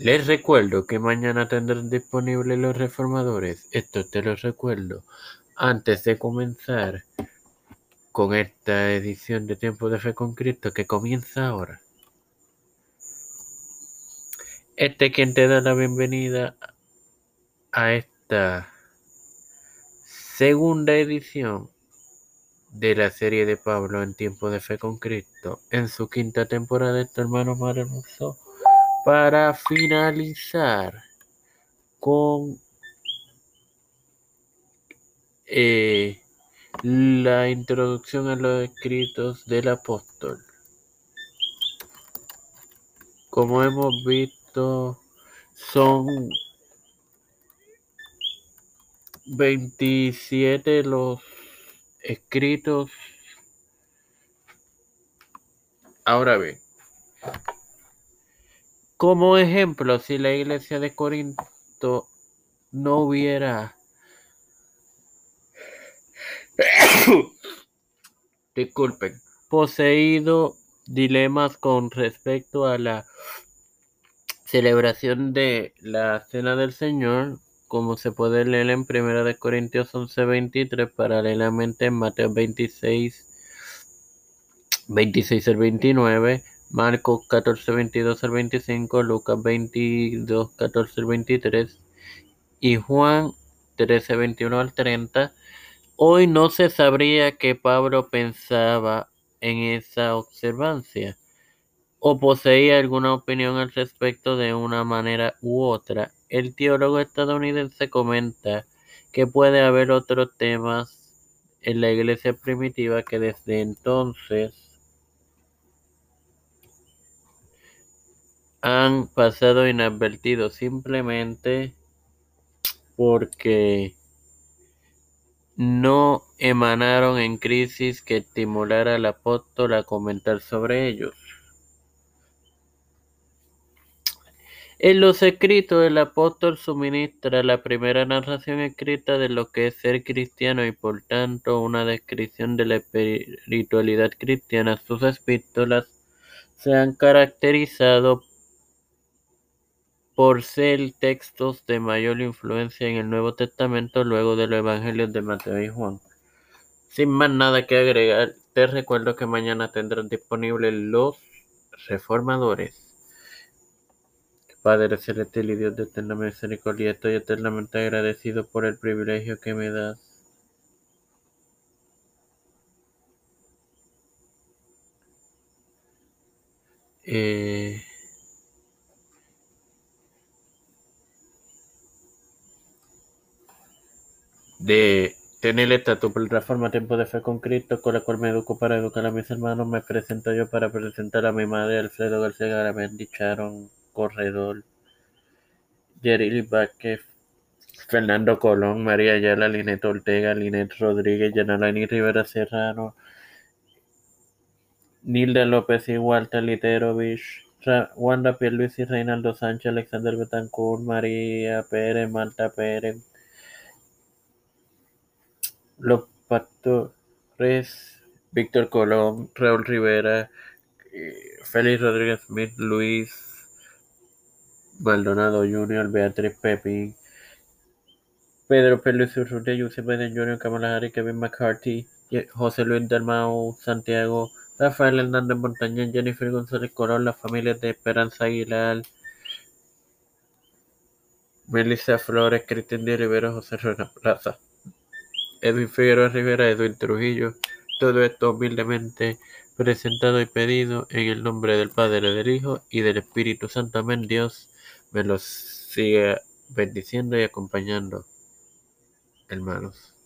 Les recuerdo que mañana tendrán disponibles los reformadores. Esto te lo recuerdo antes de comenzar con esta edición de Tiempo de Fe con Cristo que comienza ahora. Este es quien te da la bienvenida a esta segunda edición de la serie de Pablo en Tiempo de Fe con Cristo en su quinta temporada, este hermano maravilloso para finalizar con eh, la introducción a los escritos del apóstol. Como hemos visto, son 27 los escritos. Ahora bien, como ejemplo, si la iglesia de Corinto no hubiera disculpen, poseído dilemas con respecto a la celebración de la cena del Señor, como se puede leer en 1 de Corintios 11:23, paralelamente en Mateo 26 26 al 29, Marcos 14, 22 al 25, Lucas 22, 14 al 23 y Juan 13, 21 al 30. Hoy no se sabría que Pablo pensaba en esa observancia o poseía alguna opinión al respecto de una manera u otra. El teólogo estadounidense comenta que puede haber otros temas en la iglesia primitiva que desde entonces han pasado inadvertidos simplemente porque no emanaron en crisis que estimulara al apóstol a comentar sobre ellos. En los escritos, el apóstol suministra la primera narración escrita de lo que es ser cristiano y por tanto una descripción de la espiritualidad cristiana. Sus epístolas se han caracterizado por ser textos de mayor influencia en el Nuevo Testamento luego de los Evangelios de Mateo y Juan. Sin más nada que agregar, te recuerdo que mañana tendrán disponibles los reformadores. Padre celestial y Dios de eterna misericordia, estoy eternamente agradecido por el privilegio que me das. Eh, de tener esta tu plataforma Tiempo de Fe con Cristo, con la cual me educo para educar a mis hermanos. Me presento yo para presentar a mi madre, Alfredo García Garamendi, Charon Corredor, Jerry Vázquez, Fernando Colón, María Ayala, Linet Ortega, Linet Rodríguez, Yanalani Rivera Serrano, Nilda López y Walter Literovich, Wanda Pierluisi, Reinaldo Sánchez, Alexander Betancourt, María Pérez, Marta Pérez, los pastores Víctor Colón, Raúl Rivera, eh, Félix Rodríguez Smith, Luis Maldonado Jr., Beatriz Pepín, Pedro Pérez Urrutia, José Biden Jr., Kamala Harris, Kevin McCarthy, José Luis Dalmau, Santiago, Rafael Hernández Montañez, Jennifer González Colón, las familias de Esperanza Aguilar, Melissa Flores, Cristian de Rivera, José Rona Plaza. Edwin Figueroa Rivera, Edwin Trujillo, todo esto humildemente presentado y pedido en el nombre del Padre, del Hijo y del Espíritu Santo. Amén. Dios me los siga bendiciendo y acompañando, hermanos.